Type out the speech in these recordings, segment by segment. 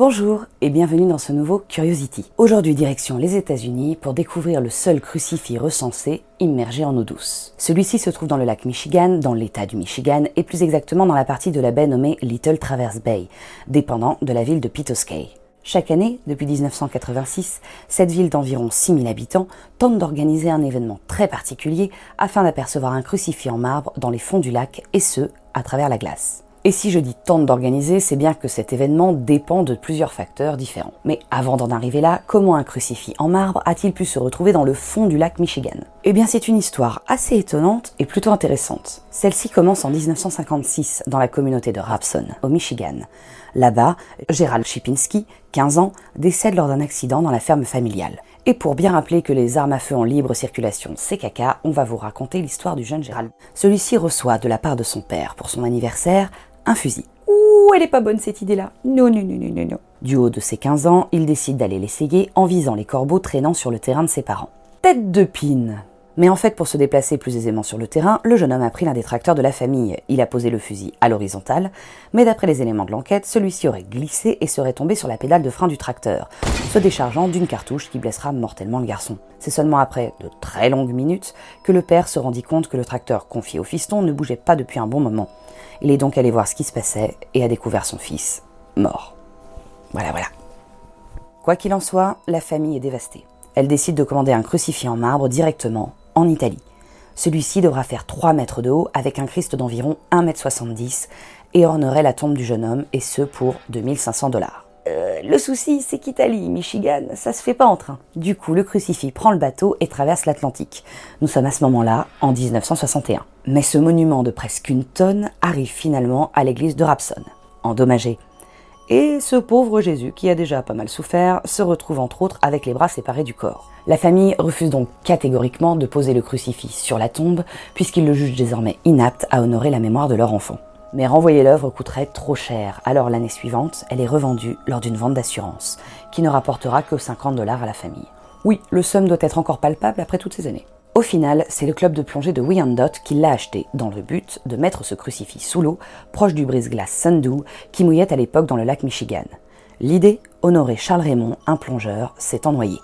Bonjour et bienvenue dans ce nouveau Curiosity. Aujourd'hui direction les États-Unis pour découvrir le seul crucifix recensé immergé en eau douce. Celui-ci se trouve dans le lac Michigan, dans l'État du Michigan et plus exactement dans la partie de la baie nommée Little Traverse Bay, dépendant de la ville de Petoskey. Chaque année, depuis 1986, cette ville d'environ 6000 habitants tente d'organiser un événement très particulier afin d'apercevoir un crucifix en marbre dans les fonds du lac et ce, à travers la glace. Et si je dis tente d'organiser, c'est bien que cet événement dépend de plusieurs facteurs différents. Mais avant d'en arriver là, comment un crucifix en marbre a-t-il pu se retrouver dans le fond du lac Michigan? Eh bien c'est une histoire assez étonnante et plutôt intéressante. Celle-ci commence en 1956 dans la communauté de Rapson, au Michigan. Là-bas, Gérald Chipinski, 15 ans, décède lors d'un accident dans la ferme familiale. Et pour bien rappeler que les armes à feu en libre circulation, c'est caca, on va vous raconter l'histoire du jeune Gérald. Celui-ci reçoit de la part de son père, pour son anniversaire, un fusil. Ouh, elle est pas bonne cette idée-là. Non, non, non, non, non. Du haut de ses 15 ans, il décide d'aller l'essayer en visant les corbeaux traînant sur le terrain de ses parents. Tête de pine mais en fait, pour se déplacer plus aisément sur le terrain, le jeune homme a pris l'un des tracteurs de la famille. Il a posé le fusil à l'horizontale, mais d'après les éléments de l'enquête, celui-ci aurait glissé et serait tombé sur la pédale de frein du tracteur, se déchargeant d'une cartouche qui blessera mortellement le garçon. C'est seulement après de très longues minutes que le père se rendit compte que le tracteur confié au fiston ne bougeait pas depuis un bon moment. Il est donc allé voir ce qui se passait et a découvert son fils mort. Voilà, voilà. Quoi qu'il en soit, la famille est dévastée. Elle décide de commander un crucifix en marbre directement en Italie. Celui-ci devra faire 3 mètres de haut avec un Christ d'environ 1 m 70 et ornerait la tombe du jeune homme et ce pour 2500 dollars. Euh, le souci, c'est qu'Italie, Michigan, ça se fait pas en train. Du coup, le crucifix prend le bateau et traverse l'Atlantique. Nous sommes à ce moment-là, en 1961. Mais ce monument de presque une tonne arrive finalement à l'église de Rapson, endommagé. Et ce pauvre Jésus, qui a déjà pas mal souffert, se retrouve entre autres avec les bras séparés du corps. La famille refuse donc catégoriquement de poser le crucifix sur la tombe, puisqu'ils le jugent désormais inapte à honorer la mémoire de leur enfant. Mais renvoyer l'œuvre coûterait trop cher, alors l'année suivante, elle est revendue lors d'une vente d'assurance, qui ne rapportera que 50 dollars à la famille. Oui, le somme doit être encore palpable après toutes ces années. Au final, c'est le club de plongée de Wyandotte qui l'a acheté, dans le but de mettre ce crucifix sous l'eau, proche du brise-glace Sundew, qui mouillait à l'époque dans le lac Michigan. L'idée, honorer Charles Raymond, un plongeur, s'est noyé.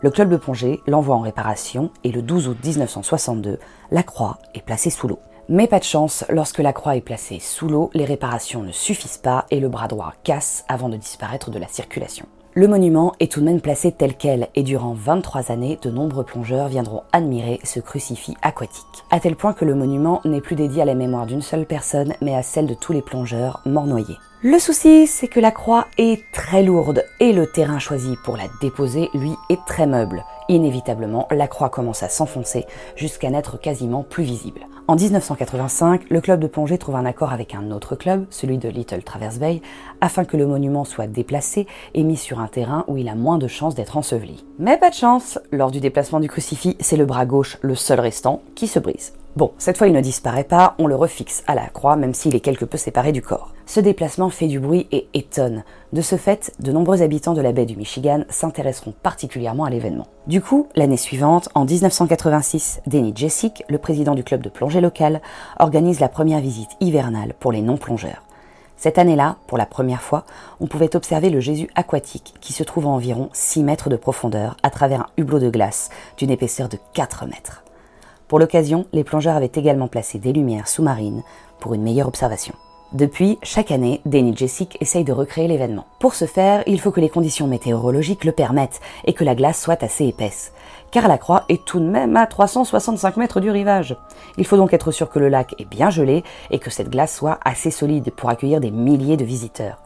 Le club de plongée l'envoie en réparation et le 12 août 1962, la croix est placée sous l'eau. Mais pas de chance, lorsque la croix est placée sous l'eau, les réparations ne suffisent pas et le bras droit casse avant de disparaître de la circulation. Le monument est tout de même placé tel quel et durant 23 années, de nombreux plongeurs viendront admirer ce crucifix aquatique. À tel point que le monument n'est plus dédié à la mémoire d'une seule personne, mais à celle de tous les plongeurs morts noyés. Le souci, c'est que la croix est très lourde et le terrain choisi pour la déposer, lui, est très meuble. Inévitablement, la croix commence à s'enfoncer jusqu'à n'être quasiment plus visible. En 1985, le club de plongée trouve un accord avec un autre club, celui de Little Traverse Bay, afin que le monument soit déplacé et mis sur un terrain où il a moins de chances d'être enseveli. Mais pas de chance, lors du déplacement du crucifix, c'est le bras gauche, le seul restant, qui se brise. Bon, cette fois il ne disparaît pas, on le refixe à la croix même s'il est quelque peu séparé du corps. Ce déplacement fait du bruit et étonne. De ce fait, de nombreux habitants de la baie du Michigan s'intéresseront particulièrement à l'événement. Du coup, l'année suivante, en 1986, Denny Jessic, le président du club de plongée local, organise la première visite hivernale pour les non-plongeurs. Cette année-là, pour la première fois, on pouvait observer le Jésus aquatique qui se trouve à environ 6 mètres de profondeur à travers un hublot de glace d'une épaisseur de 4 mètres. Pour l'occasion, les plongeurs avaient également placé des lumières sous-marines pour une meilleure observation. Depuis, chaque année, Danny Jessic essaye de recréer l'événement. Pour ce faire, il faut que les conditions météorologiques le permettent et que la glace soit assez épaisse. Car la croix est tout de même à 365 mètres du rivage. Il faut donc être sûr que le lac est bien gelé et que cette glace soit assez solide pour accueillir des milliers de visiteurs.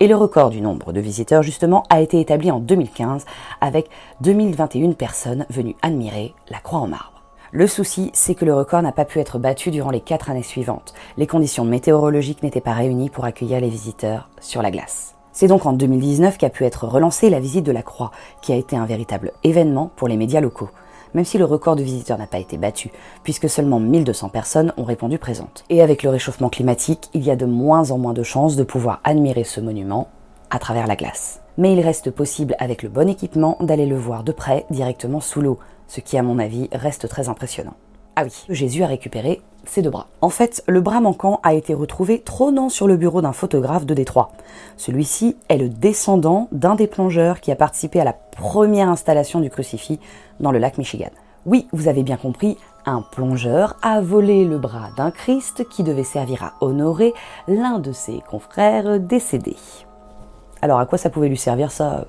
Et le record du nombre de visiteurs, justement, a été établi en 2015 avec 2021 personnes venues admirer la croix en marbre. Le souci, c'est que le record n'a pas pu être battu durant les quatre années suivantes. Les conditions météorologiques n'étaient pas réunies pour accueillir les visiteurs sur la glace. C'est donc en 2019 qu'a pu être relancée la visite de la Croix, qui a été un véritable événement pour les médias locaux, même si le record de visiteurs n'a pas été battu, puisque seulement 1200 personnes ont répondu présentes. Et avec le réchauffement climatique, il y a de moins en moins de chances de pouvoir admirer ce monument à travers la glace. Mais il reste possible avec le bon équipement d'aller le voir de près directement sous l'eau, ce qui à mon avis reste très impressionnant. Ah oui, Jésus a récupéré ses deux bras. En fait, le bras manquant a été retrouvé trônant sur le bureau d'un photographe de Détroit. Celui-ci est le descendant d'un des plongeurs qui a participé à la première installation du crucifix dans le lac Michigan. Oui, vous avez bien compris, un plongeur a volé le bras d'un Christ qui devait servir à honorer l'un de ses confrères décédés. Alors à quoi ça pouvait lui servir ça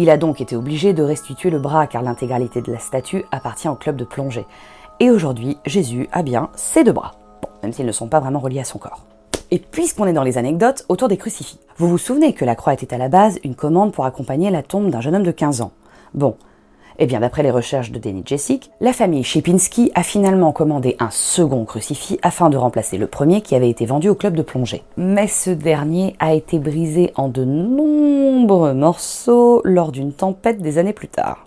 il a donc été obligé de restituer le bras car l'intégralité de la statue appartient au club de plongée. Et aujourd'hui, Jésus a bien ses deux bras, même s'ils ne sont pas vraiment reliés à son corps. Et puisqu'on est dans les anecdotes autour des crucifix, vous vous souvenez que la croix était à la base une commande pour accompagner la tombe d'un jeune homme de 15 ans. Bon, eh bien, d'après les recherches de Denis Jessic, la famille Shipinski a finalement commandé un second crucifix afin de remplacer le premier qui avait été vendu au club de plongée. Mais ce dernier a été brisé en de nombreux morceaux lors d'une tempête des années plus tard.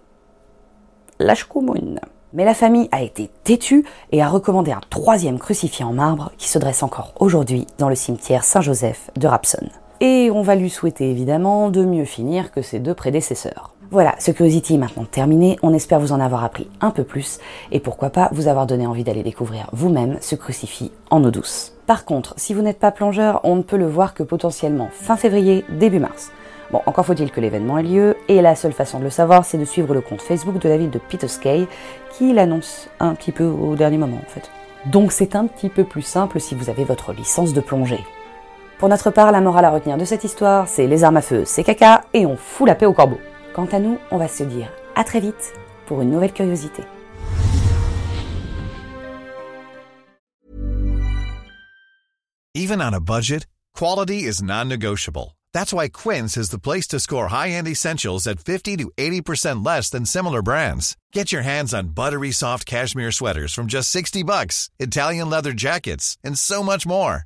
Lashkumun. Mais la famille a été têtue et a recommandé un troisième crucifix en marbre qui se dresse encore aujourd'hui dans le cimetière Saint-Joseph de Rapson. Et on va lui souhaiter évidemment de mieux finir que ses deux prédécesseurs. Voilà, ce Curiosity est maintenant terminé. On espère vous en avoir appris un peu plus et pourquoi pas vous avoir donné envie d'aller découvrir vous-même ce crucifix en eau douce. Par contre, si vous n'êtes pas plongeur, on ne peut le voir que potentiellement fin février, début mars. Bon, encore faut-il que l'événement ait lieu, et la seule façon de le savoir, c'est de suivre le compte Facebook de la ville de Petoskey, qui l'annonce un petit peu au dernier moment en fait. Donc c'est un petit peu plus simple si vous avez votre licence de plongée. Pour notre part, la morale à retenir de cette histoire, c'est les armes à feu, c'est caca, et on fout la paix au corbeau. Quant à nous, on va se dire à très vite pour une nouvelle curiosité. Even on a budget, quality is non-negotiable. That's why Quince is the place to score high-end essentials at 50 to 80% less than similar brands. Get your hands on buttery soft cashmere sweaters from just 60 bucks, Italian leather jackets, and so much more.